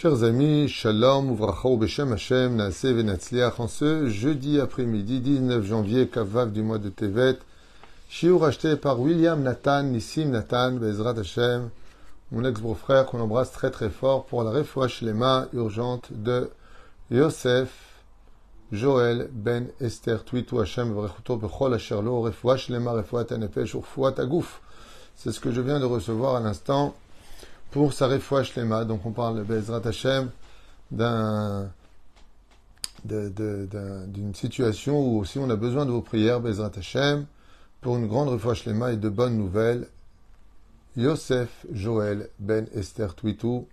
Chers amis, Shalom, Uvracha ou Beshem Hashem, Naase Venatzliach, en ce jeudi après-midi, 19 janvier, Kavav du mois de Tevet, Shiur acheté par William Nathan, Nissim Nathan, Bezrat Hashem, mon ex-beau-frère qu'on embrasse très très fort pour la refouach lema urgente de Yosef, Joël, Ben Esther, Twitou Hashem, Vrechuto Bechol Asherlo, refouach lema, refouat anefesh, urfouat agouf. C'est ce que je viens de recevoir à l'instant pour sa refouach lema. Donc on parle de Bezrat Hashem d'un d'une situation où aussi on a besoin de vos prières, Bezrat Hashem, pour une grande refouach lema et de bonnes nouvelles. Yosef Joël Ben Esther Twitou,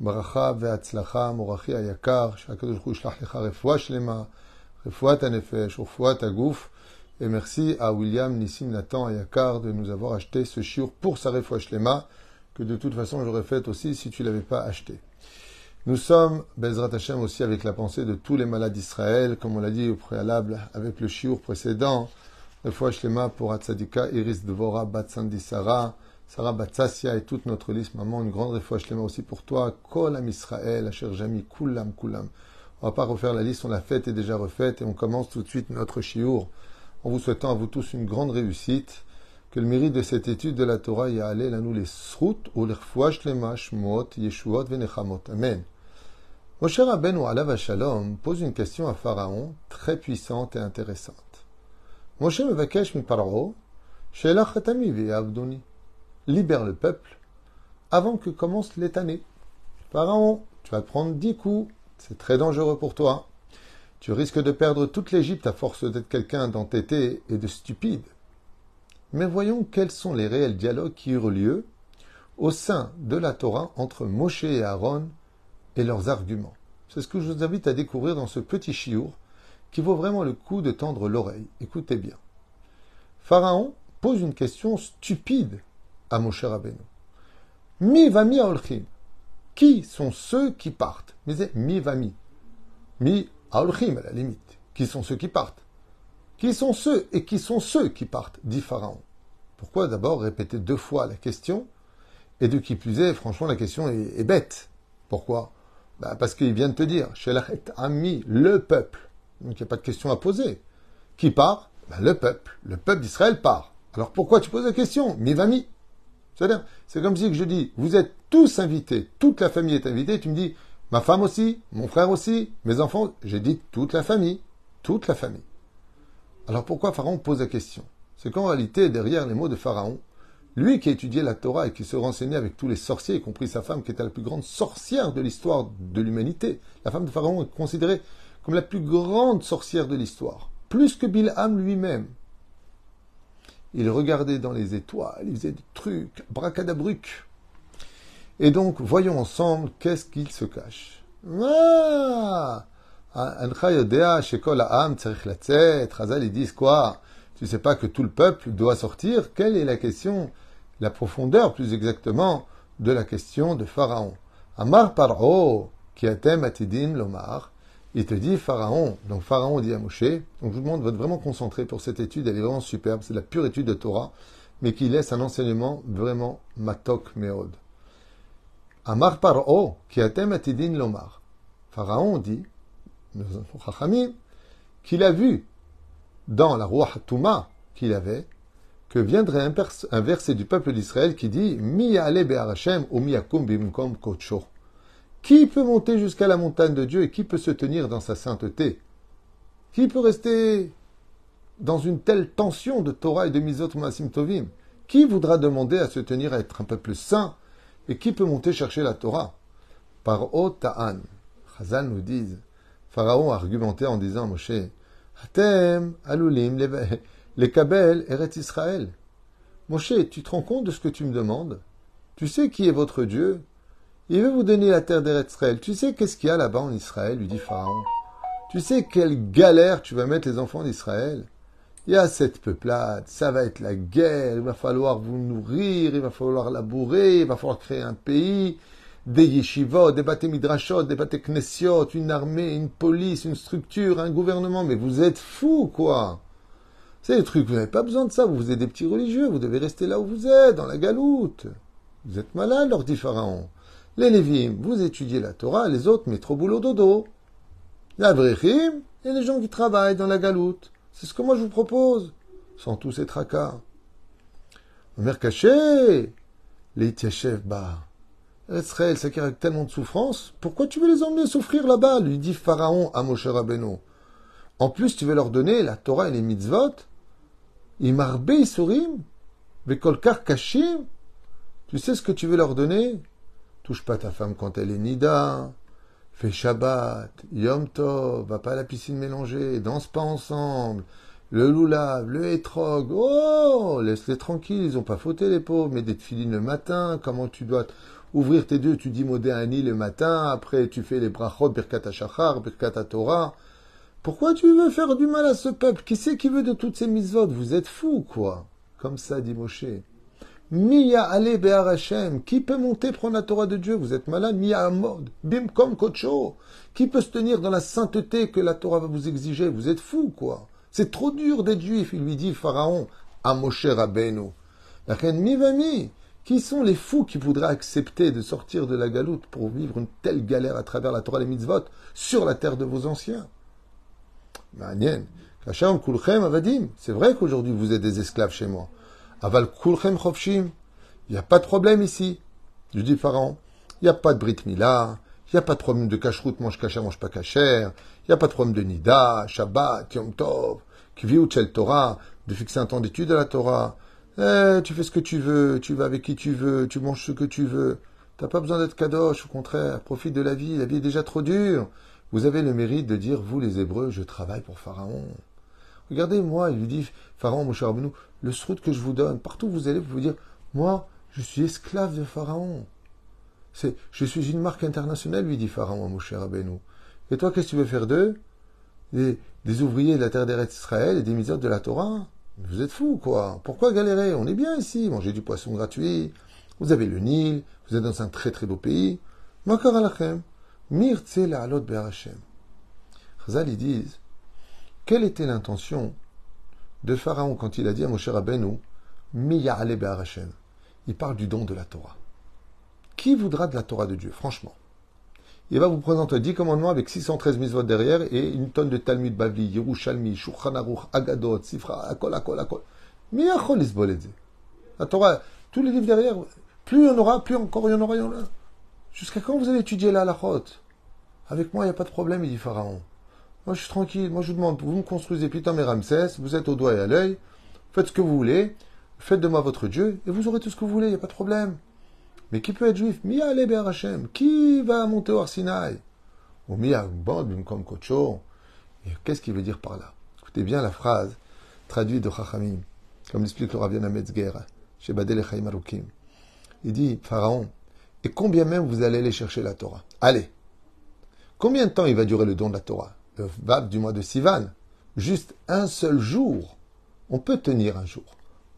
ברכה והצלחה, מורכי היקר, שהקדוש ברוך הוא ישלח לך רפואה שלמה, רפואת הנפש ורפואת הגוף. Et merci à William Nissim Nathan Ayakar de nous avoir acheté ce shiur pour sa refoua shlema, que de toute façon j'aurais fait aussi si tu l'avais pas acheté. Nous sommes, Bezrat Hashem, aussi avec la pensée de tous les malades d'Israël, comme on l'a dit au préalable avec le shiur précédent. Refoua shlema pour Atzadika, Iris Dvora, Batsandi Sarah, Sarah Batsassia et toute notre liste, maman, une grande refoua shlema aussi pour toi, Kol Am Israël, Asher Jami, Kulam, Kulam. On va pas refaire la liste, on l'a faite et déjà refaite, et on commence tout de suite notre shiur en vous souhaitant à vous tous une grande réussite, que le mérite de cette étude de la Torah y a allé à nous les srout ou les lema shmot yeshuot venechamot. Amen. Moshe Rabbeinu alav shalom pose une question à Pharaon très puissante et intéressante. Moshe mevakesh mi paro, she'elach chatami ve'avdoni. Libère le peuple avant que commence l'étané. Pharaon, tu vas prendre dix coups, c'est très dangereux pour toi. Tu risques de perdre toute l'Égypte à force d'être quelqu'un d'entêté et de stupide. Mais voyons quels sont les réels dialogues qui eurent lieu au sein de la Torah entre Moshe et Aaron et leurs arguments. C'est ce que je vous invite à découvrir dans ce petit chiour qui vaut vraiment le coup de tendre l'oreille. Écoutez bien. Pharaon pose une question stupide à Moshe Rabbeinu. Mi vami aolchim. Qui sont ceux qui partent? Mais mi vami. Mi Aolchim, à la limite. Qui sont ceux qui partent? Qui sont ceux et qui sont ceux qui partent dit Pharaon. Pourquoi d'abord répéter deux fois la question? Et de qui plus est, franchement, la question est, bête. Pourquoi? Bah, Parce qu'il vient de te dire, Shelachet Ami, le peuple. Donc il n'y a pas de question à poser. Qui part? Bah, Le peuple. Le peuple d'Israël part. Alors pourquoi tu poses la question? Mivami. C'est-à-dire, c'est comme si je dis, vous êtes tous invités, toute la famille est invitée, tu me dis, Ma femme aussi, mon frère aussi, mes enfants, j'ai dit toute la famille, toute la famille. Alors pourquoi Pharaon pose la question? C'est qu'en réalité, derrière les mots de Pharaon, lui qui a étudié la Torah et qui se renseignait avec tous les sorciers, y compris sa femme qui était la plus grande sorcière de l'histoire de l'humanité, la femme de Pharaon est considérée comme la plus grande sorcière de l'histoire, plus que Bilham lui-même. Il regardait dans les étoiles, il faisait des trucs, bracadabrucs. Et donc, voyons ensemble qu'est-ce qu'il se cache? Ah ils disent quoi? Tu sais pas que tout le peuple doit sortir Quelle est la question, la profondeur plus exactement, de la question de Pharaon? Amar Paro, qui atidin lomar, il te dit Pharaon. Donc Pharaon dit à Moshe, donc je vous demande d'être vraiment concentré pour cette étude, elle est vraiment superbe, c'est la pure étude de Torah, mais qui laisse un enseignement vraiment matok meod. Amar Paro, qui atidin lomar. Pharaon dit, qu'il a vu dans la roi Touma qu'il avait, que viendrait un, verset du peuple d'Israël qui dit Mi ou bimkom kocho. Qui peut monter jusqu'à la montagne de Dieu et qui peut se tenir dans sa sainteté? Qui peut rester dans une telle tension de Torah et de Mizot Masim Tovim? Qui voudra demander à se tenir à être un peuple saint? Et qui peut monter chercher la Torah? Par Ota'an. Chazal nous dit, Pharaon a argumenté en disant à Moshe, Hatem, Alulim, les Kabel, Eret Israël. Moshe, tu te rends compte de ce que tu me demandes? Tu sais qui est votre Dieu? Il veut vous donner la terre d'Eret Israël. Tu sais qu'est-ce qu'il y a là-bas en Israël? lui dit Pharaon. Tu sais quelle galère tu vas mettre les enfants d'Israël? Il y a cette peuplade, ça va être la guerre, il va falloir vous nourrir, il va falloir labourer, il va falloir créer un pays, des yeshivot, des bâtés midrashot, des bâtés knessiot, une armée, une police, une structure, un gouvernement, mais vous êtes fous, quoi C'est des trucs, vous n'avez pas besoin de ça, vous êtes des petits religieux, vous devez rester là où vous êtes, dans la galoute. Vous êtes malade, leur dit Pharaon. Les Lévim, vous étudiez la Torah, les autres mettent au boulot dodo. La Vrechim et les gens qui travaillent dans la galoute. C'est ce que moi je vous propose, sans tous ces tracas. Omer caché, les bah, Israël, ça a tellement de souffrance, pourquoi tu veux les emmener souffrir là-bas? Lui dit Pharaon à Moshe Rabbeinu. En plus, tu veux leur donner la Torah et les mitzvot Imarbe Isurim Vekolkar Kashim Tu sais ce que tu veux leur donner? Touche pas ta femme quand elle est nida. Fais Shabbat, Yom Tov, va pas à la piscine mélangée, danse pas ensemble. Le loulav, le hétrog, oh, laisse-les tranquilles, ils ont pas fauté les pauvres, mais des filines le matin, comment tu dois ouvrir tes deux, tu dis modé Ani le matin, après tu fais les brachot, birkat hashachar, birkat Torah. Pourquoi tu veux faire du mal à ce peuple? Qui c'est qui veut de toutes ces mitzvot Vous êtes fous, quoi. Comme ça dit Moshe. Miya ale be'ar Hashem. Qui peut monter prendre la Torah de Dieu? Vous êtes malade? Miya amod. Bim kom kocho. Qui peut se tenir dans la sainteté que la Torah va vous exiger? Vous êtes fous, quoi. C'est trop dur d'être juif, il lui dit Pharaon à Moshe Rabbeinu. Mivami. Qui sont les fous qui voudraient accepter de sortir de la galoute pour vivre une telle galère à travers la Torah et les mitzvot sur la terre de vos anciens? C'est vrai qu'aujourd'hui vous êtes des esclaves chez moi. Aval kulchem chofshim. Il n'y a pas de problème ici. Je dis Pharaon. Il n'y a pas de brit mila. Il n'y a pas de problème de cacheroute, mange cacher, mange pas cacher. Il n'y a pas de problème de nida, shabbat, yom tov, kviut shel Torah, de fixer un temps d'étude de la Torah. Eh, tu fais ce que tu veux, tu vas avec qui tu veux, tu manges ce que tu veux. T'as pas besoin d'être kadosh, au contraire, profite de la vie, la vie est déjà trop dure. Vous avez le mérite de dire, vous les Hébreux, je travaille pour Pharaon. Regardez, moi, il lui dit, Pharaon, mon cher Abnou, le srout que je vous donne, partout vous allez, vous dire, moi, je suis esclave de Pharaon. C'est, je suis une marque internationale, lui dit Pharaon, mon cher Abénou. Et toi, qu'est-ce que tu veux faire d'eux? Des, ouvriers de la terre d'Eretz Israël et des misères de la Torah Vous êtes fous, quoi. Pourquoi galérer? On est bien ici, manger du poisson gratuit. Vous avez le Nil, vous êtes dans un très très beau pays. Makar alachem. Mirtze la alot Hashem. Chazal, ils disent, quelle était l'intention de Pharaon quand il a dit à Moshe Rabbeinu, Miya'ale Hashem Il parle du don de la Torah. Qui voudra de la Torah de Dieu, franchement Il va vous présenter 10 commandements avec 613 mitzvot derrière et une tonne de Talmud Bavli, Yerushalmi, Shulchan Aruch, Agadot, Sifra, Akol, Akol, Akol. Miyachol La Torah, tous les livres derrière, plus il y en aura, plus encore il y en aura, il y en aura. Jusqu'à quand vous allez étudier la halachot? Avec moi, il n'y a pas de problème, il dit Pharaon. Moi, je suis tranquille. Moi, je vous demande, vous me construisez Pitam et Ramsès, vous êtes au doigt et à l'œil, faites ce que vous voulez, faites de moi votre Dieu, et vous aurez tout ce que vous voulez, il n'y a pas de problème. Mais qui peut être juif? Mia Hashem. Qui va monter au Arsinaï Ou Mia comme Kocho. Qu'est-ce qu'il veut dire par là? Écoutez bien la phrase traduite de Chachamim, comme l'explique le Raviana Metzger, chez Badel. Il dit Pharaon, et combien même vous allez aller chercher la Torah? Allez Combien de temps il va durer le don de la Torah? Le Vab du mois de Sivan. Juste un seul jour. On peut tenir un jour.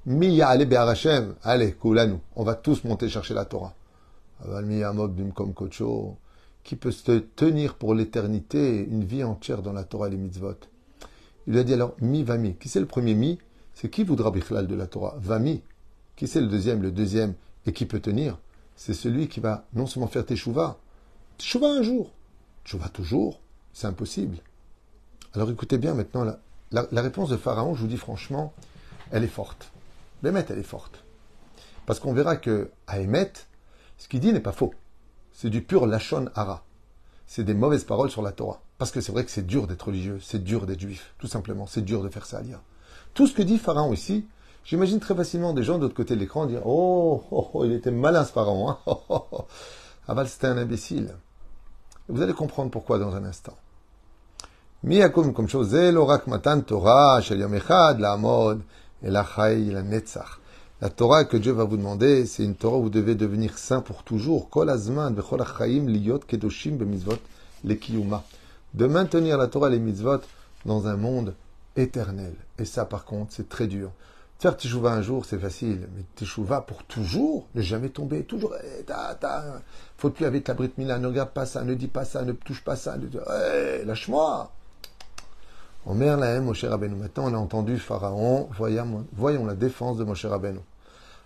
Miya allez Hashem. Allez, nous. On va tous monter chercher la Torah. comme Qui peut se tenir pour l'éternité une vie entière dans la Torah et les mitzvot? Il lui a dit alors, mi vami. Qui c'est le premier mi? C'est qui voudra bichlal de la Torah? Vami. Qui c'est le deuxième? Le deuxième. Et qui peut tenir? C'est celui qui va non seulement faire teshuva, teshuva un jour, teshuva toujours, c'est impossible. Alors écoutez bien maintenant, la, réponse de Pharaon, je vous dis franchement, elle est forte. Bémet, elle est forte. Parce qu'on verra que à ce qu'il dit n'est pas faux. C'est du pur lachon hara. C'est des mauvaises paroles sur la Torah. Parce que c'est vrai que c'est dur d'être religieux, c'est dur d'être juif, tout simplement. C'est dur de faire ça à lire. Tout ce que dit Pharaon ici, J'imagine très facilement des gens de l'autre côté de l'écran dire oh, oh, oh, il était malin ce pharaon. Hein oh, oh, oh. C'était un imbécile. vous allez comprendre pourquoi dans un instant. Comme chose, Torah, et la la netzach. La Torah que Dieu va vous demander, c'est une Torah où vous devez devenir saint pour toujours. Kol azman, bechol liyot, kedoshim. De maintenir la Torah et les mitzvot dans un monde éternel. Et ça, par contre, c'est très dur. Faire teshuva un jour, c'est facile, mais teshuva pour toujours, ne jamais tomber, toujours, eh, faut plus avec la brite mila, ne regarde pas ça, ne dis pas ça, ne touche pas ça, eh, lâche-moi. La Moshe Rabbeinu. Maintenant, on a entendu Pharaon, voyons, la défense de Moshe Rabbeinu.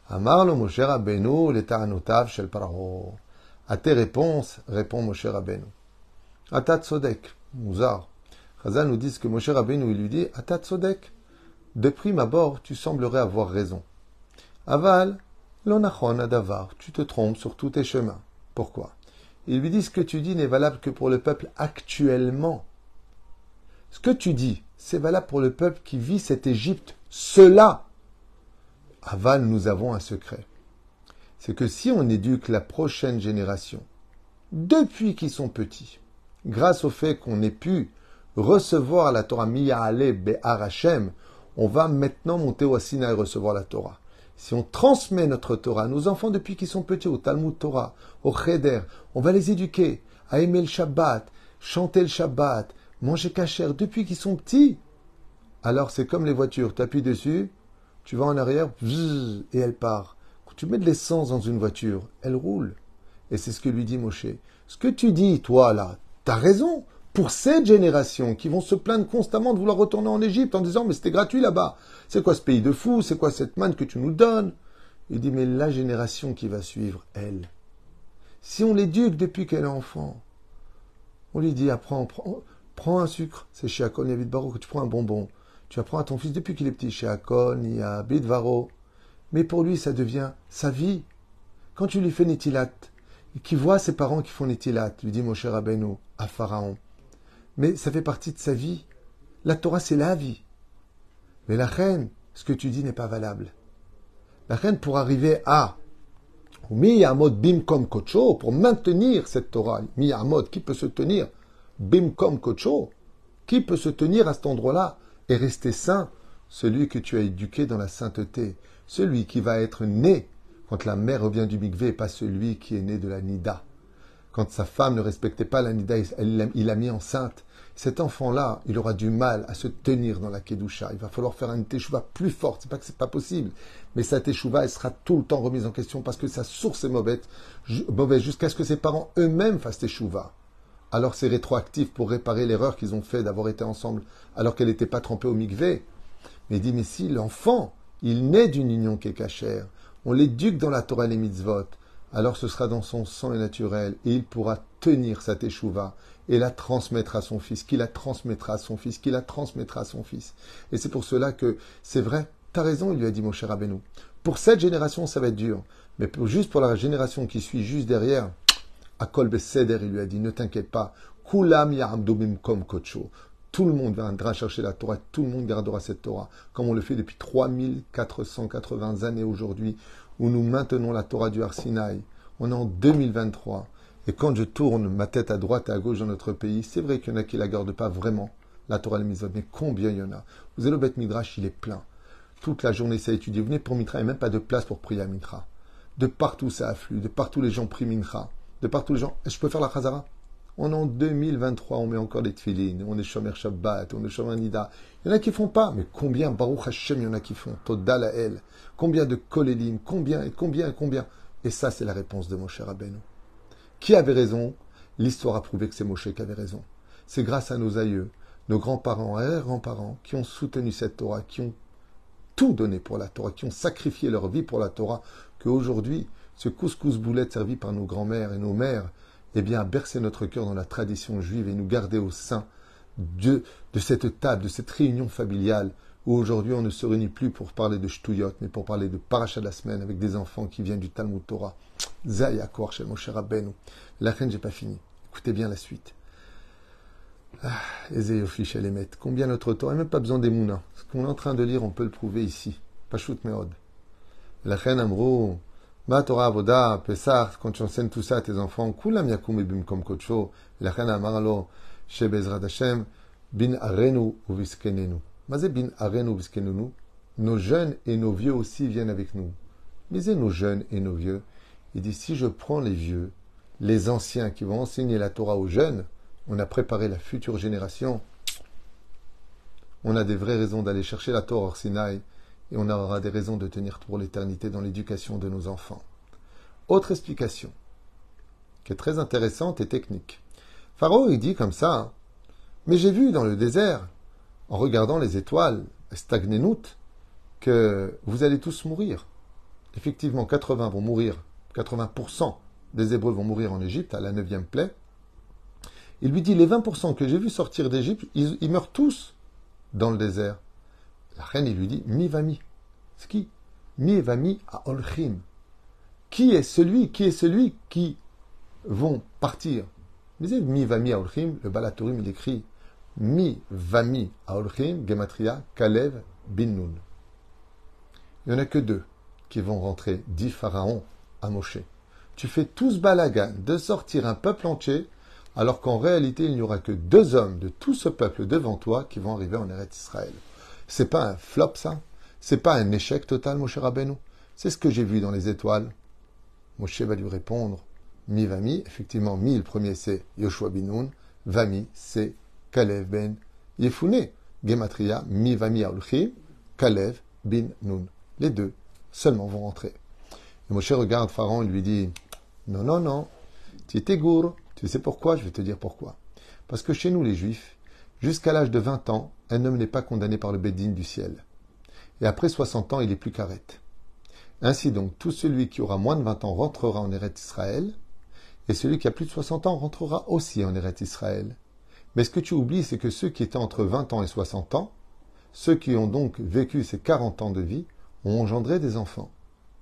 Amar le Moshe Rabbeinu, l'état notav shel paro. À tes réponses, répond Moshe Rabbeinu. Atat Sodek, Mouzar. Chazal nous dit que Moshe Rabbeinu il lui dit Atat Sodek. De prime abord, tu semblerais avoir raison. Aval, l'onachon adavar, tu te trompes sur tous tes chemins. Pourquoi? Il lui dit ce que tu dis n'est valable que pour le peuple actuellement. Ce que tu dis, c'est valable pour le peuple qui vit cette Égypte. Cela. Aval, nous avons un secret. C'est que si on éduque la prochaine génération, depuis qu'ils sont petits, grâce au fait qu'on ait pu recevoir la Torah Miya'ale Be'ar Hashem, on va maintenant monter au Sinaï et recevoir la Torah. Si on transmet notre Torah à nos enfants depuis qu'ils sont petits, au Talmud Torah, au Cheder, on va les éduquer à aimer le Shabbat, chanter le Shabbat, manger kacher depuis qu'ils sont petits. Alors c'est comme les voitures, tu appuies dessus, tu vas en arrière, et elle part. Quand tu mets de l'essence dans une voiture, elle roule. Et c'est ce que lui dit Moshe. Ce que tu dis, toi, là, t'as raison pour cette génération qui vont se plaindre constamment de vouloir retourner en Égypte en disant mais c'était gratuit là-bas. C'est quoi ce pays de fou C'est quoi cette manne que tu nous donnes? Il dit mais la génération qui va suivre, elle, si on l'éduque depuis qu'elle est enfant, on lui dit apprends, prends, prends un sucre, c'est chez Akon, y a que tu prends un bonbon. Tu apprends à ton fils depuis qu'il est petit, chez Akon, il y Bidvaro. Mais pour lui, ça devient sa vie. Quand tu lui fais Nitilat, qui voit ses parents qui font Nitilat, lui dit mon cher Abeno, à Pharaon, mais ça fait partie de sa vie. La Torah, c'est la vie. Mais la reine, ce que tu dis n'est pas valable. La reine, pour arriver à mode bimkom kocho, pour maintenir cette Torah, mode, qui peut se tenir bimkom kocho, qui peut se tenir à cet endroit-là et rester saint Celui que tu as éduqué dans la sainteté, celui qui va être né quand la mère revient du mikvé, pas celui qui est né de la nida. Quand sa femme ne respectait pas la nida, il l'a mis enceinte. Cet enfant-là, il aura du mal à se tenir dans la kedusha. Il va falloir faire une teshuva plus forte. C'est pas que c'est pas possible, mais sa teshuva, elle sera tout le temps remise en question parce que sa source est mauvaise, mauvaise jusqu'à ce que ses parents eux-mêmes fassent teshuva. Alors c'est rétroactif pour réparer l'erreur qu'ils ont fait d'avoir été ensemble alors qu'elle n'était pas trempée au mikvé. Mais il dit, mais si l'enfant, il naît d'une union qui est cachère, on l'éduque dans la Torah et les mitzvot, alors ce sera dans son sang et naturel, et il pourra tenir sa teshuva et la transmettre à son fils, qui la transmettra à son fils, qui la transmettra à son fils. Et c'est pour cela que c'est vrai, t'as raison, il lui a dit mon cher Abenou. Pour cette génération, ça va être dur, mais juste pour la génération qui suit juste derrière, à Kolbe Seder, il lui a dit, ne t'inquiète pas, Kulam kom kocho. Tout le monde viendra chercher la Torah, tout le monde gardera cette Torah, comme on le fait depuis 3480 années aujourd'hui, où nous maintenons la Torah du Arsinaï. On est en 2023. Et quand je tourne ma tête à droite et à gauche dans notre pays, c'est vrai qu'il y en a qui ne la gardent pas vraiment, la Torah et le mais combien il y en a? Vous allez au Beth Midrash, il est plein. Toute la journée, ça étudié. Vous venez pour Mitra, il n'y a même pas de place pour prier à Mitra. De partout, ça afflue. De partout, les gens prient Mitra. De partout, les gens. Je peux faire la Chazara On est en 2023, on met encore des tfilines, on est Shomer Shabbat, on est Shomer Nida. Il y en a qui font pas, mais combien, Baruch Hashem, il y en a qui font Todal El. Combien de Kolélim Combien et combien et combien Et ça, c'est la réponse de mon cher Abeno. Qui avait raison? L'histoire a prouvé que c'est Moshe qui avait raison. C'est grâce à nos aïeux, nos grands-parents et grands-parents qui ont soutenu cette Torah, qui ont tout donné pour la Torah, qui ont sacrifié leur vie pour la Torah, qu'aujourd'hui, ce couscous boulette servi par nos grands-mères et nos mères, eh bien, a bercé notre cœur dans la tradition juive et nous garder au sein de, de cette table, de cette réunion familiale où aujourd'hui on ne se réunit plus pour parler de Shtuyot, mais pour parler de Paracha de la semaine avec des enfants qui viennent du Talmud Torah. Zayakor chez mon cher Abbenou. La reine, j'ai pas fini. Écoutez bien la suite. Ah, les Combien notre Torah, même pas besoin des mouna. Ce qu'on est en train de lire, on peut le prouver ici. Pashut Meod. La reine Amrou, Ma Torah Avoda, Pesach, quand tu enseignes tout ça à tes enfants, Kulam Yakum Ibim Kom Kocho, la reine Amaralo, Shebezrat Hashem, Bin Arenu Uviskenenu. Mazebin Arenu Viskenenu. Nos jeunes et nos vieux aussi viennent avec nous. Misez nos jeunes et nos vieux. Il dit si je prends les vieux, les anciens qui vont enseigner la Torah aux jeunes, on a préparé la future génération. On a des vraies raisons d'aller chercher la Torah hors Sinaï et on aura des raisons de tenir pour l'éternité dans l'éducation de nos enfants. Autre explication, qui est très intéressante et technique. Pharaon, il dit comme ça, hein, mais j'ai vu dans le désert, en regardant les étoiles, Stagnenout, que vous allez tous mourir. Effectivement, 80 vont mourir 80% des Hébreux vont mourir en Égypte, à la neuvième plaie. Il lui dit, les 20% que j'ai vus sortir d'Égypte, ils, meurent tous dans le désert. La reine, lui dit, mi va mi. C'est qui? Mi va mi à Olchim. Qui est celui, qui est celui qui vont partir? Va mi à Olchim, le Balatorim, il écrit Mi va mi à Olchim, Gematria, Kalev, bin Nun. Il n'y en a que deux qui vont rentrer, dit Pharaon à Moshe. Tu fais tout ce balagan de sortir un peuple entier alors qu'en réalité, il n'y aura que deux hommes de tout ce peuple devant toi qui vont arriver en Eretz Israël. C'est pas un flop, ça C'est pas un échec total, Moshe Rabbeinu C'est ce que j'ai vu dans les étoiles. Moshe va lui répondre Mi Vami, effectivement, Mi, le premier, c'est Yoshua Binoun, Vami, c'est Kalev ben Yefune. Gematria, Mi Vami Aulchi, Kalev bin Nun. Les deux seulement vont rentrer. Et Moshe regarde Pharaon et lui dit Non, non, non, tu es gourd. Tu sais pourquoi? Je vais te dire pourquoi. Parce que chez nous, les Juifs, jusqu'à l'âge de 20 ans, un homme n'est pas condamné par le Bédine du ciel. Et après 60 ans, il est plus carrette. Ainsi donc, tout celui qui aura moins de 20 ans rentrera en Eretz Israël, et celui qui a plus de 60 ans rentrera aussi en Eretz Israël. Mais ce que tu oublies, c'est que ceux qui étaient entre 20 ans et 60 ans, ceux qui ont donc vécu ces 40 ans de vie, ont engendré des enfants.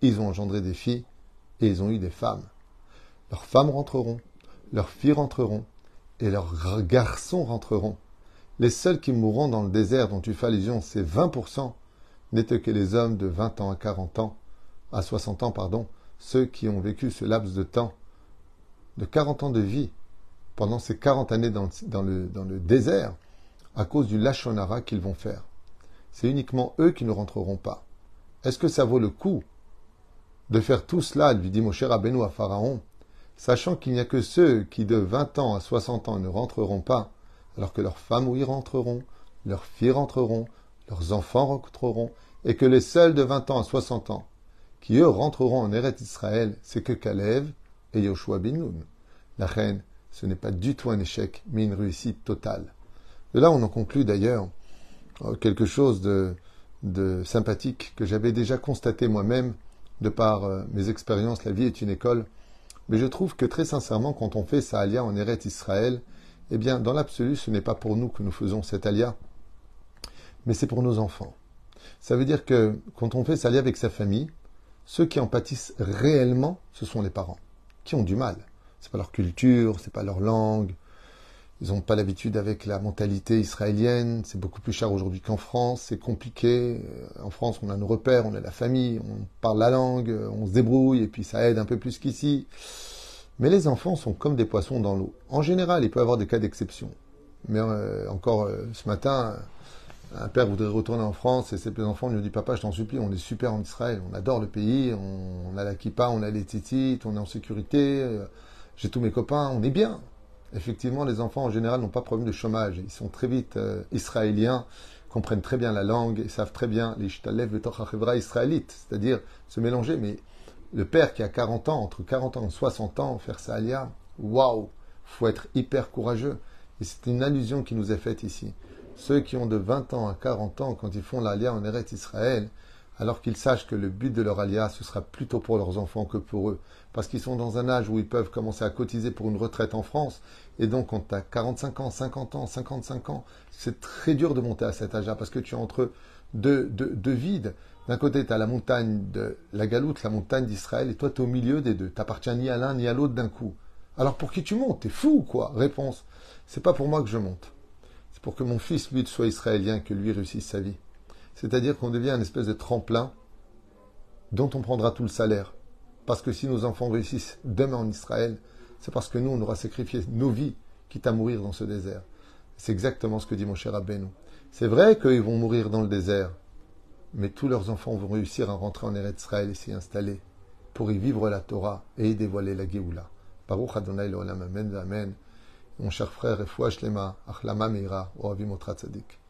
Ils ont engendré des filles, et ils ont eu des femmes. Leurs femmes rentreront, leurs filles rentreront et leurs garçons rentreront. Les seuls qui mourront dans le désert dont tu fais allusion, c'est 20%, n'étaient que les hommes de 20 ans à 40 ans, à 60 ans, pardon, ceux qui ont vécu ce laps de temps, de 40 ans de vie, pendant ces 40 années dans, le, désert, à cause du lachonara qu'ils vont faire. C'est uniquement eux qui ne rentreront pas. Est-ce que ça vaut le coup de faire tout cela, lui dit cher Rabbeinu à Pharaon, sachant qu'il n'y a que ceux qui de 20 ans à 60 ans ne rentreront pas, alors que leurs femmes y rentreront, leurs filles rentreront, leurs enfants rentreront, et que les seuls de 20 ans à 60 ans, qui eux rentreront en Eretz Israël, c'est que Kalev et Yoshua bin Nun. La reine, ce n'est pas du tout un échec, mais une réussite totale. De là, on en conclut d'ailleurs euh, quelque chose de, sympathique que j'avais déjà constaté moi-même de par euh, mes expériences. La vie est une école. Mais je trouve que très sincèrement, quand on fait sa alia en Eret Israël, eh bien, dans l'absolu, ce n'est pas pour nous que nous faisons cette alia, mais c'est pour nos enfants. Ça veut dire que quand on fait sa alia avec sa famille, ceux qui en pâtissent réellement, ce sont les parents, qui ont du mal. C'est pas leur culture, c'est pas leur langue, ils n'ont pas l'habitude avec la mentalité israélienne. C'est beaucoup plus cher aujourd'hui qu'en France. C'est compliqué. Euh, en France, on a nos repères, on a la famille, on parle la langue, on se débrouille et puis ça aide un peu plus qu'ici. Mais les enfants sont comme des poissons dans l'eau. En général, il peut y avoir des cas d'exception. Mais euh, encore euh, ce matin, un père voudrait retourner en France et ses enfants lui dit Papa, je t'en supplie, on est super en Israël, on adore le pays, on, a la kippa, on a les titites, on est en sécurité, j'ai tous mes copains, on est bien. Effectivement, les enfants en général n'ont pas problème de chômage. Ils sont très vite euh, israéliens, comprennent très bien la langue, ils savent très bien les shtalev et israélite, c'est-à-dire se mélanger. Mais le père qui a 40 ans, entre 40 ans et 60 ans, faire ça alia, waouh, faut être hyper courageux. Et c'est une allusion qui nous est faite ici. Ceux qui ont de 20 ans à 40 ans, quand ils font l'alia en Eretz Israël, alors qu'ils sachent que le but de leur alia, ce sera plutôt pour leurs enfants que pour eux, parce qu'ils sont dans un âge où ils peuvent commencer à cotiser pour une retraite en France, et donc quand tu as 45 ans, 50 ans, 55 ans, c'est très dur de monter à cet âge-là, parce que tu es entre deux, deux, vides. D'un côté, tu as la montagne de la Galoute, la montagne d'Israël, et toi, tu es au milieu des deux. Tu n'appartiens ni à l'un ni à l'autre d'un coup. Alors pour qui tu montes? T'es fou ou quoi? Réponse, c'est pas pour moi que je monte. C'est pour que mon fils, lui, soit israélien, que lui réussisse sa vie. C'est-à-dire qu'on devient une espèce de tremplin dont on prendra tout le salaire. Parce que si nos enfants réussissent demain en Israël, c'est parce que nous, on aura sacrifié nos vies, quitte à mourir dans ce désert. C'est exactement ce que dit mon cher Abbenou. C'est vrai qu'ils vont mourir dans le désert, mais tous leurs enfants vont réussir à rentrer en Eretz Israël et s'y installer pour y vivre la Torah et y dévoiler la Géoula. Baruch Adonai Amen, Amen. Mon cher frère, et Lema, Achlama Meira, Oavim Tzadik.